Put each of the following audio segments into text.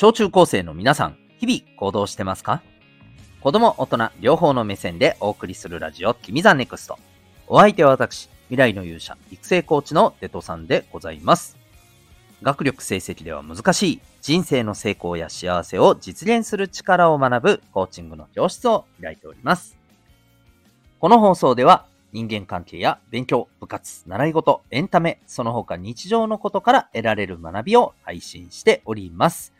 小中高生の皆さん、日々行動してますか？子供、大人、両方の目線でお送りするラジオ、君 the NEXT。お相手は私、未来の勇者、育成コーチのデトさんでございます。学力成績では難しい人生の成功や幸せを実現する力を学ぶコーチングの教室を開いております。この放送では人間関係や勉強、部活、習い事、エンタメ、その他日常のことから得られる学びを配信しております。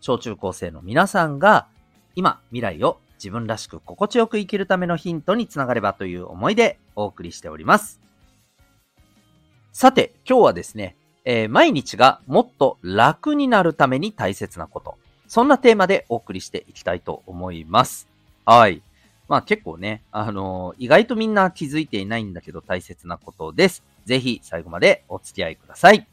小中高生の皆さんが今、未来を自分らしく心地よく生きるためのヒントにつながればという思いでお送りしております。さて、今日はですね、えー、毎日がもっと楽になるために大切なこと。そんなテーマでお送りしていきたいと思います。はい。まあ結構ね、あのー、意外とみんな気づいていないんだけど大切なことです。ぜひ最後までお付き合いください。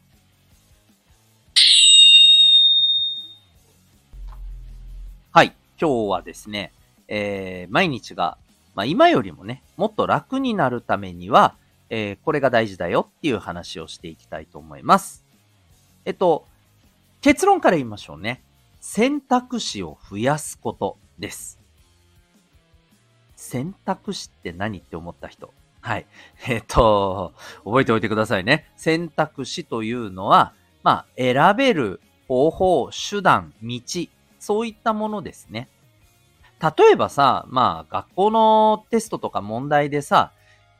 今日はですね、えー、毎日が、まあ今よりもね、もっと楽になるためには、えー、これが大事だよっていう話をしていきたいと思います。えっと、結論から言いましょうね。選択肢を増やすことです。選択肢って何って思った人。はい。えっと、覚えておいてくださいね。選択肢というのは、まあ、選べる方法、手段、道、そういったものですね。例えばさ、まあ、学校のテストとか問題でさ、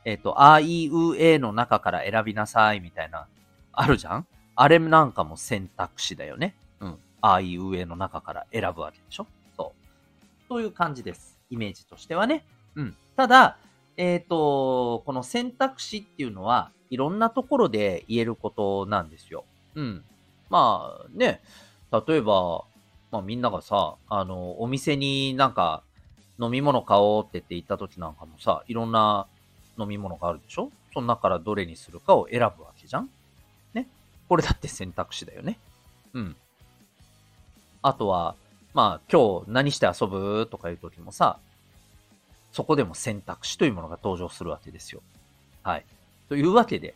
えっ、ー、と、あいうえの中から選びなさいみたいな、あるじゃん？あれなんかも選択肢だよね。うん。あいうえの中から選ぶわけでしょ？そう。そういう感じです。イメージとしてはね。うん。ただ、えっ、ー、と、この選択肢っていうのは、いろんなところで言えることなんですよ。うん。まあ、ね、例えば、まあみんながさ、あの、お店になんか飲み物買おうって言って行った時なんかもさ、いろんな飲み物があるでしょ？その中からどれにするかを選ぶわけじゃん？ね？これだって選択肢だよね。うん。あとは、まあ、今日何して遊ぶとかいう時もさ、そこでも選択肢というものが登場するわけですよ。はい。というわけで、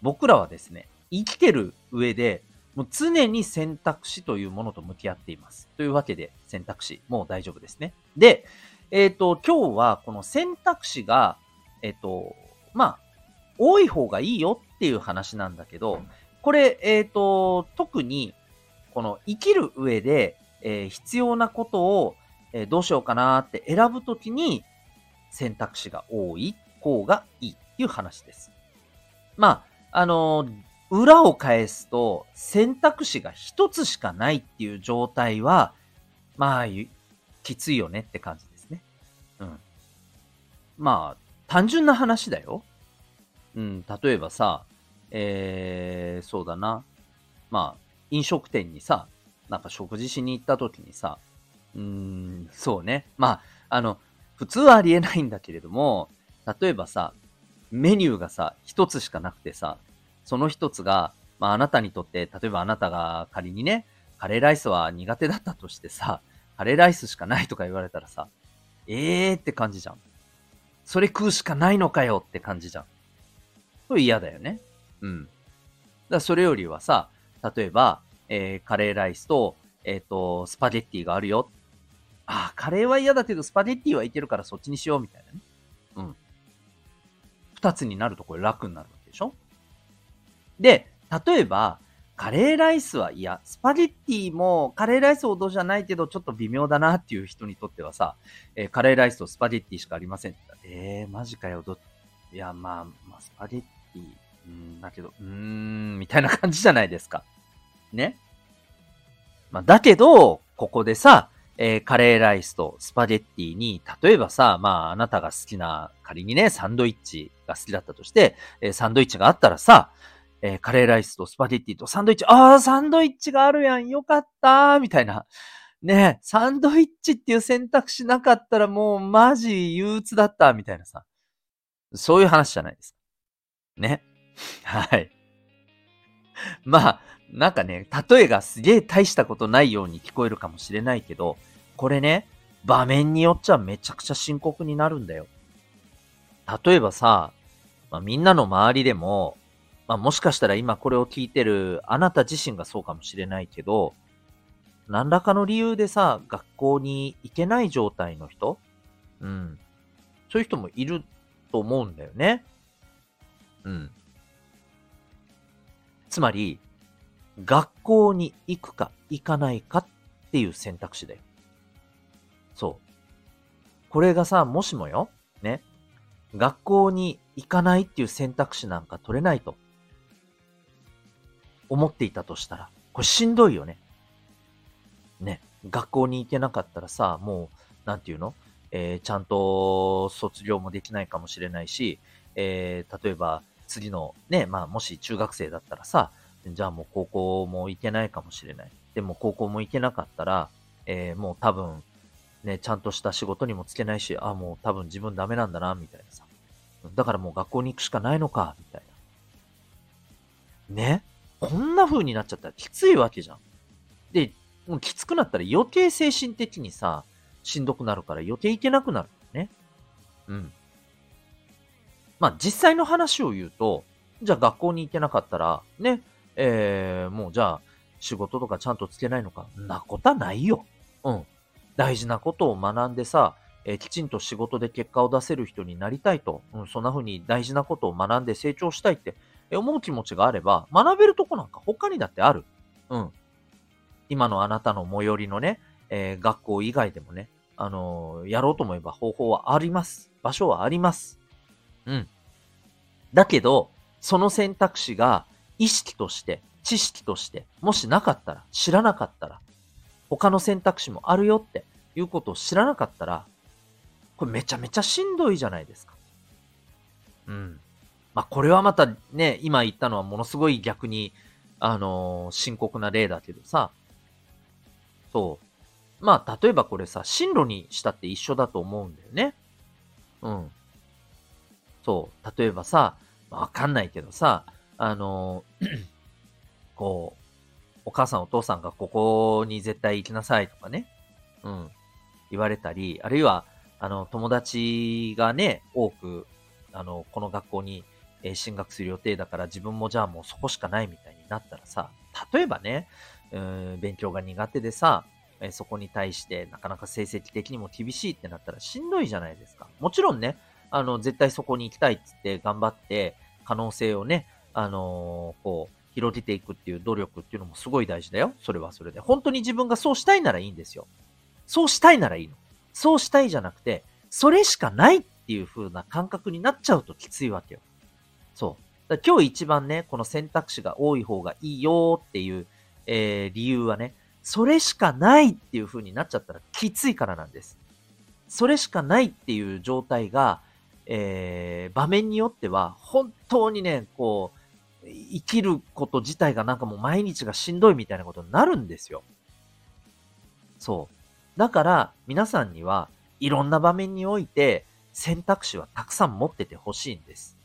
僕らはですね、生きてる上で、もう常に選択肢というものと向き合っています。というわけで、選択肢、もう大丈夫ですね。で、えっ、ー、と、今日はこの選択肢がえっと、まあ、多い方がいいよっていう話なんだけど、これ、えっ、と、特に、この生きる上で、え、必要なことを、え、どうしようかなって選ぶときに選択肢が多い方がいいっていう話です。まあ、あの、裏を返すと選択肢が一つしかないっていう状態は、まあ、きついよねって感じですね。うん。まあ、単純な話だよ。うん、例えばさ、えー、そうだな。まあ、飲食店にさ、なんか食事しに行った時にさ、うーん、そうね。まあ、あの、普通はありえないんだけれども、例えばさ、メニューがさ、一つしかなくてさ、その一つが、まああなたにとって、例えばあなたが仮にね、カレーライスは苦手だったとしてさ、カレーライスしかないとか言われたらさ、えーって感じじゃん。それ食うしかないのかよって感じじゃん。それ嫌だよね。うん。だそれよりはさ、例えば、えー、カレーライスと、えっ、ー、と、スパゲッティがあるよ。ああ、カレーは嫌だけど、スパゲッティはいけるからそっちにしよう、みたいなね。うん。二つになるとこれ楽になるわけでしょで、例えば、カレーライスは嫌。スパゲッティもカレーライスほどじゃないけどちょっと微妙だなっていう人にとってはさ、えー、カレーライスとスパゲッティしかありません。えー、マジかよ。ど、いや、まあ、まあ、スパゲッティ、うん、だけど、うーん、みたいな感じじゃないですか。ね？まあ、だけど、ここでさ、えー、カレーライスとスパゲッティに、例えばさ、まあ、あなたが好きな、仮にね、サンドイッチが好きだったとして、えー、サンドイッチがあったらさ、えー、カレーライスとスパゲッティとサンドイッチ、ああ、サンドイッチがあるやん、よかったみたいな。ねサンドイッチっていう選択肢なかったらもうマジ憂鬱だった、みたいなさ。そういう話じゃないですか。ね。はい。まあ、なんかね、例えがすげえ大したことないように聞こえるかもしれないけど、これね、場面によっちゃめちゃくちゃ深刻になるんだよ。例えばさ、まあ、みんなの周りでも、まあ、もしかしたら今これを聞いてるあなた自身がそうかもしれないけど、何らかの理由でさ、学校に行けない状態の人うん。そういう人もいると思うんだよね。うん。つまり、学校に行くか行かないかっていう選択肢だよ。そう。これがさ、もしもよ、ね、学校に行かないっていう選択肢なんか取れないと思っていたとしたら、これしんどいよね。ね、学校に行けなかったらさ、もう、なんていうの？えー、ちゃんと卒業もできないかもしれないし、えー、例えば次のね、まあもし中学生だったらさ、じゃあもう高校も行けないかもしれない。でも高校も行けなかったら、えー、もう多分、ね、ちゃんとした仕事にもつけないし、あ、もう多分自分ダメなんだな、みたいなさ。だからもう学校に行くしかないのか、みたいな。ねこんな風になっちゃったらきついわけじゃん。で、もうきつくなったら余計精神的にさ、しんどくなるから余計行けなくなるね。うん。まあ実際の話を言うと、じゃあ学校に行けなかったら、ね、えー、もうじゃあ仕事とかちゃんとつけないのか、なことはないよ。うん。大事なことを学んでさ、えー、きちんと仕事で結果を出せる人になりたいと、うん、そんな風に大事なことを学んで成長したいって思う気持ちがあれば、学べるとこなんか他にだってある。うん。今のあなたの最寄りのね、えー、学校以外でもね、あのー、やろうと思えば方法はあります。場所はあります。うん。だけど、その選択肢が意識として、知識として、もしなかったら、知らなかったら、他の選択肢もあるよっていうことを知らなかったら、これめちゃめちゃしんどいじゃないですか。うん。まあ、これはまたね、今言ったのはものすごい逆に、あのー、深刻な例だけどさ、そう。まあ、例えばこれさ、進路にしたって一緒だと思うんだよね。うん。そう。例えばさ、わかんないけどさ、あのー、こう、お母さんお父さんがここに絶対行きなさいとかね、うん、言われたり、あるいは、あの、友達がね、多く、あの、この学校に、え進学する予定だから自分もじゃあもうそこしかないみたいになったらさ、例えばね、うん、勉強が苦手でさ、えそこに対してなかなか成績的にも厳しいってなったらしんどいじゃないですか。もちろんね、あの、絶対そこに行きたいっつって頑張って、可能性をね、あのー、こう、広げていくっていう努力っていうのもすごい大事だよ。それはそれで。本当に自分がそうしたいならいいんですよ。そうしたいならいいの。そうしたいじゃなくて、それしかないっていう風な感覚になっちゃうときついわけよ。そう。今日一番ね、この選択肢が多い方がいいよっていう、えー、理由はね、それしかないっていう風になっちゃったらきついからなんです。それしかないっていう状態が、えー、場面によっては、本当にね、こう、生きること自体がなんかもう毎日がしんどいみたいなことになるんですよ。そう。だから、皆さんには、いろんな場面において、選択肢はたくさん持っててほしいんです。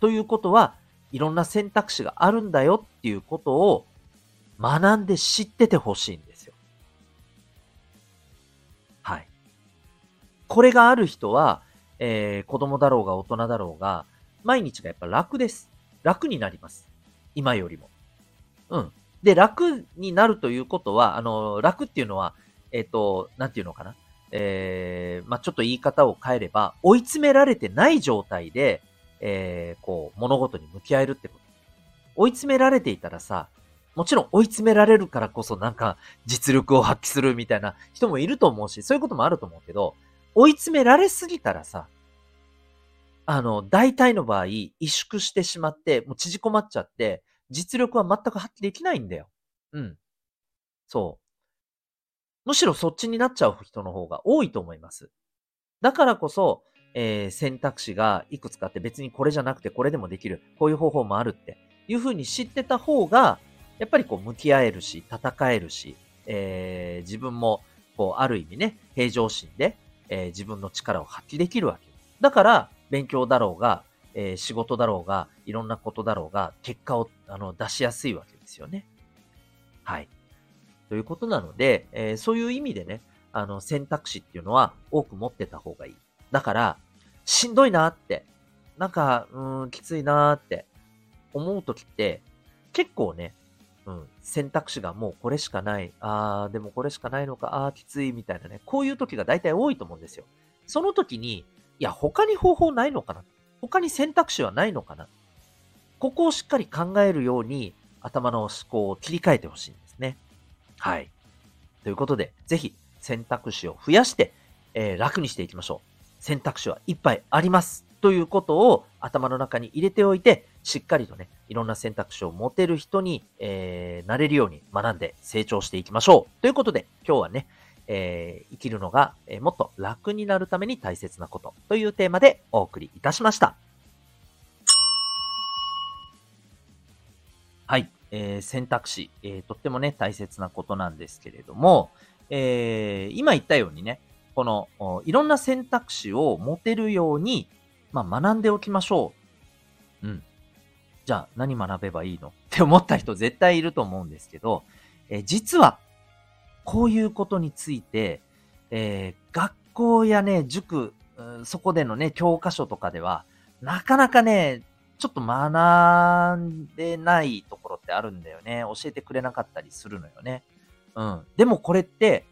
ということは、いろんな選択肢があるんだよっていうことを学んで知っててほしいんですよ。はい。これがある人は、えー、子供だろうが大人だろうが、毎日がやっぱ楽です。楽になります。今よりも。うん。で、楽になるということは、あの、楽っていうのは、えっ、ー、と、なんていうのかな。えー、まあ、ちょっと言い方を変えれば、追い詰められてない状態で、えー、こう、物事に向き合えるってこと。追い詰められていたらさ、もちろん追い詰められるからこそなんか実力を発揮するみたいな人もいると思うし、そういうこともあると思うけど、追い詰められすぎたらさ、あの、大体の場合、萎縮してしまって、もう縮こまっちゃって、実力は全く発揮できないんだよ。うん。そう。むしろそっちになっちゃう人の方が多いと思います。だからこそ、えー、選択肢がいくつかあって別にこれじゃなくてこれでもできる。こういう方法もあるっていうふうに知ってた方が、やっぱりこう向き合えるし、戦えるし、えー、自分も、こう、ある意味ね、平常心で、えー、自分の力を発揮できるわけ。だから、勉強だろうが、えー、仕事だろうが、いろんなことだろうが、結果をあの出しやすいわけですよね。はい。ということなので、えー、そういう意味でね、あの、選択肢っていうのは多く持ってた方がいい。だから、しんどいなって、なんか、うん、きついなって思うときって、結構ね、うん、選択肢がもうこれしかない。あー、でもこれしかないのか、あー、きついみたいなね。こういう時が大体多いと思うんですよ。その時に、いや、他に方法ないのかな？他に選択肢はないのかな？ここをしっかり考えるように頭の思考を切り替えてほしいんですね。はい。ということで、ぜひ選択肢を増やして、えー、楽にしていきましょう。選択肢はいっぱいあります。ということを頭の中に入れておいて、しっかりとね、いろんな選択肢を持てる人に、えー、なれるように学んで成長していきましょう。ということで、今日はね、えー、生きるのが、えー、もっと楽になるために大切なことというテーマでお送りいたしました。はい。えー、選択肢、えー、とってもね、大切なことなんですけれども、えー、今言ったようにね、この、いろんな選択肢を持てるように、まあ、学んでおきましょう。うん。じゃあ、何学べばいいの？って思った人絶対いると思うんですけど、え、実は、こういうことについて、えー、学校やね、塾、そこでのね、教科書とかでは、なかなかね、ちょっと学んでないところってあるんだよね。教えてくれなかったりするのよね。うん。でもこれって、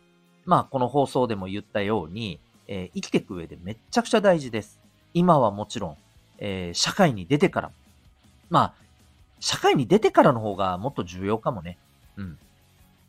まあこの放送でも言ったように、えー、生きていく上でめちゃくちゃ大事です。今はもちろん、えー、社会に出てから。まあ、社会に出てからの方がもっと重要かもね。うん。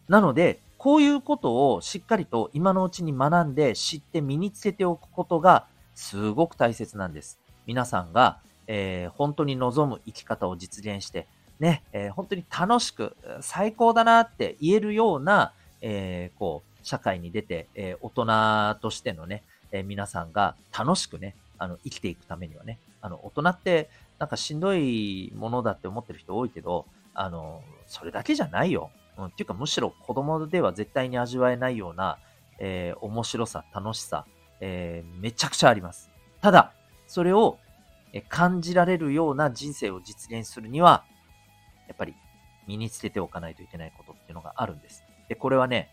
なので、こういうことをしっかりと今のうちに学んで知って身につけておくことがすごく大切なんです。皆さんがえー、本当に望む生き方を実現して、ね、えー、本当に楽しく、最高だなって言えるような、えー、こう、社会に出て、え大人としてのね、え皆さんが楽しくね、あの、生きていくためにはね、あの、大人って、なんかしんどいものだって思ってる人多いけど、あの、それだけじゃないよ。うん、っていうか、むしろ子供では絶対に味わえないような、え面白さ、楽しさ、えめちゃくちゃあります。ただ、それを感じられるような人生を実現するには、やっぱり身につけておかないといけないことっていうのがあるんです。で、これはね、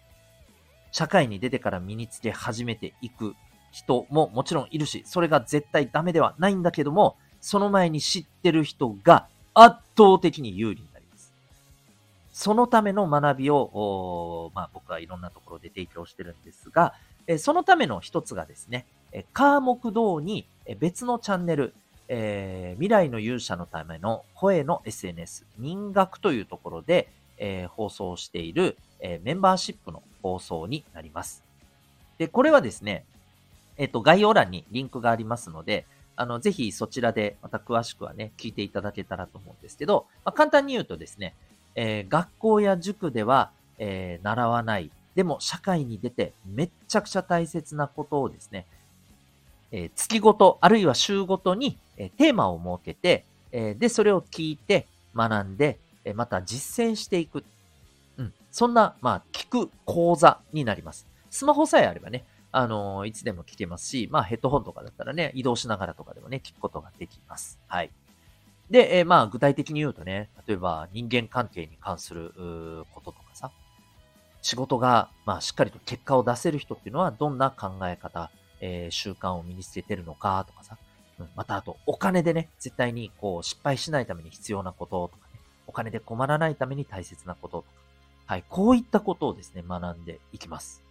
社会に出てから身につけ始めていく人ももちろんいるし、それが絶対ダメではないんだけども、その前に知ってる人が圧倒的に有利になります。そのための学びを、まあ、僕はいろんなところで提供してるんですが、えそのための一つがですね、科目堂に別のチャンネル、えー、未来の勇者のための声の SNS、人学というところで、えー、放送している、えー、メンバーシップの放送になります。で、これはですね、えっ、と、概要欄にリンクがありますので、あの、ぜひそちらでまた詳しくはね、聞いていただけたらと思うんですけど、まあ、簡単に言うとですね、え学校や塾では、え習わない、でも社会に出てめっちゃくちゃ大切なことをですね、え月ごと、あるいは週ごとに、えテーマを設けて、えで、それを聞いて、学んで、えまた実践していく。そんな、まあ、聞く講座になります。スマホさえあればね、あのー、いつでも聞けますし、まあ、ヘッドホンとかだったらね、移動しながらとかでもね、聞くことができます。はい。で、えー、まあ、具体的に言うとね、例えば人間関係に関することとかさ、仕事が、まあ、しっかりと結果を出せる人っていうのは、どんな考え方、えー、習慣を身につけてるのかとかさ、うん、またあと、お金でね、絶対にこう、失敗しないために必要なこととかね、お金で困らないために大切なこととか、はい、こういったことをですね、学んでいきます。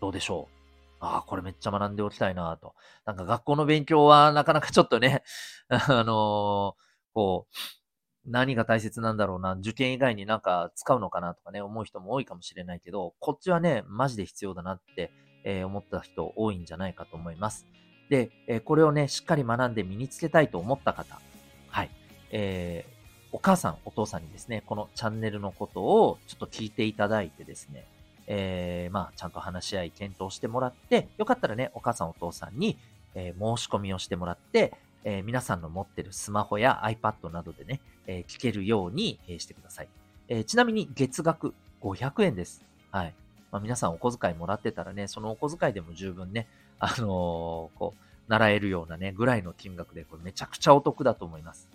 どうでしょう？ああ、これめっちゃ学んでおきたいなと。なんか学校の勉強はなかなかちょっとね、あのー、こう、何が大切なんだろうな、受験以外になんか使うのかなとかね、思う人も多いかもしれないけど、こっちはね、マジで必要だなってえー、思った人多いんじゃないかと思います。で、えー、これをね、しっかり学んで身につけたいと思った方、はい、えー、お母さん、お父さんにですね、このチャンネルのことをちょっと聞いていただいてですね、えー、まあ、ちゃんと話し合い、検討してもらって、よかったらね、お母さん、お父さんに、えー、申し込みをしてもらって、えー、皆さんの持ってるスマホや iPad などでね、え聞けるように、えしてください。えちなみに月額500円です。はい。まあ、皆さんお小遣いもらってたらね、そのお小遣いでも十分ね、あのー、こう、習えるようなね、ぐらいの金額で、これめちゃくちゃお得だと思います。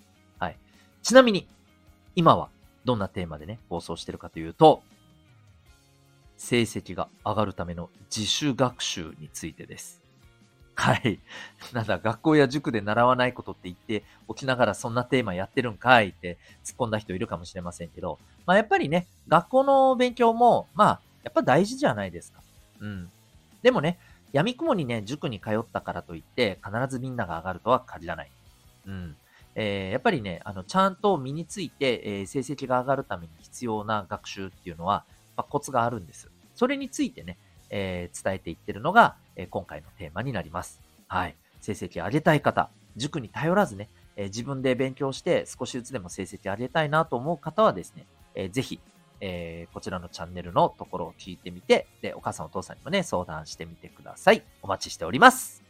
ちなみに、今はどんなテーマでね、放送してるかというと、成績が上がるための自主学習についてです。はい。なんだ、学校や塾で習わないことって言っておきながらそんなテーマやってるんかいって突っ込んだ人いるかもしれませんけど、まあやっぱりね、学校の勉強も、まあ、やっぱ大事じゃないですか。うん。でもね、闇雲にね、塾に通ったからといって、必ずみんなが上がるとは限らない。うん。えーやっぱりね、あの、ちゃんと身について、えー成績が上がるために必要な学習っていうのは、まあ、コツがあるんです。それについてね、えー伝えていってるのが、え今回のテーマになります。はい。成績上げたい方、塾に頼らずね、え自分で勉強して少しずつでも成績上げたいなと思う方はですね、えーぜひ、えこちらのチャンネルのところを聞いてみて、で、お母さんお父さんにもね、相談してみてください。お待ちしております。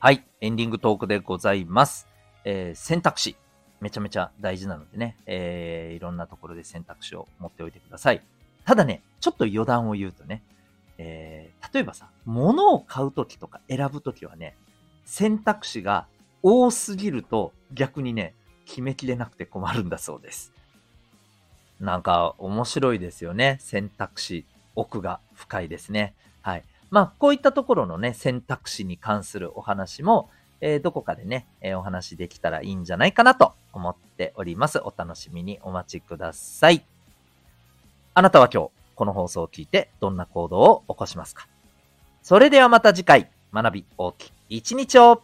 はい。エンディングトークでございます。えー選択肢。めちゃめちゃ大事なのでね、えーいろんなところで選択肢を持っておいてください。ただね、ちょっと余談を言うとね、えー例えばさ、物を買うときとか選ぶときはね、選択肢が多すぎると逆にね、決めきれなくて困るんだそうです。なんか面白いですよね。選択肢、奥が深いですね。はい。まあ、こういったところのね、選択肢に関するお話も、えーどこかでね、えーお話できたらいいんじゃないかなと思っております。お楽しみにお待ちください。あなたは今日、この放送を聞いてどんな行動を起こしますか？それではまた次回、学び大きい一日を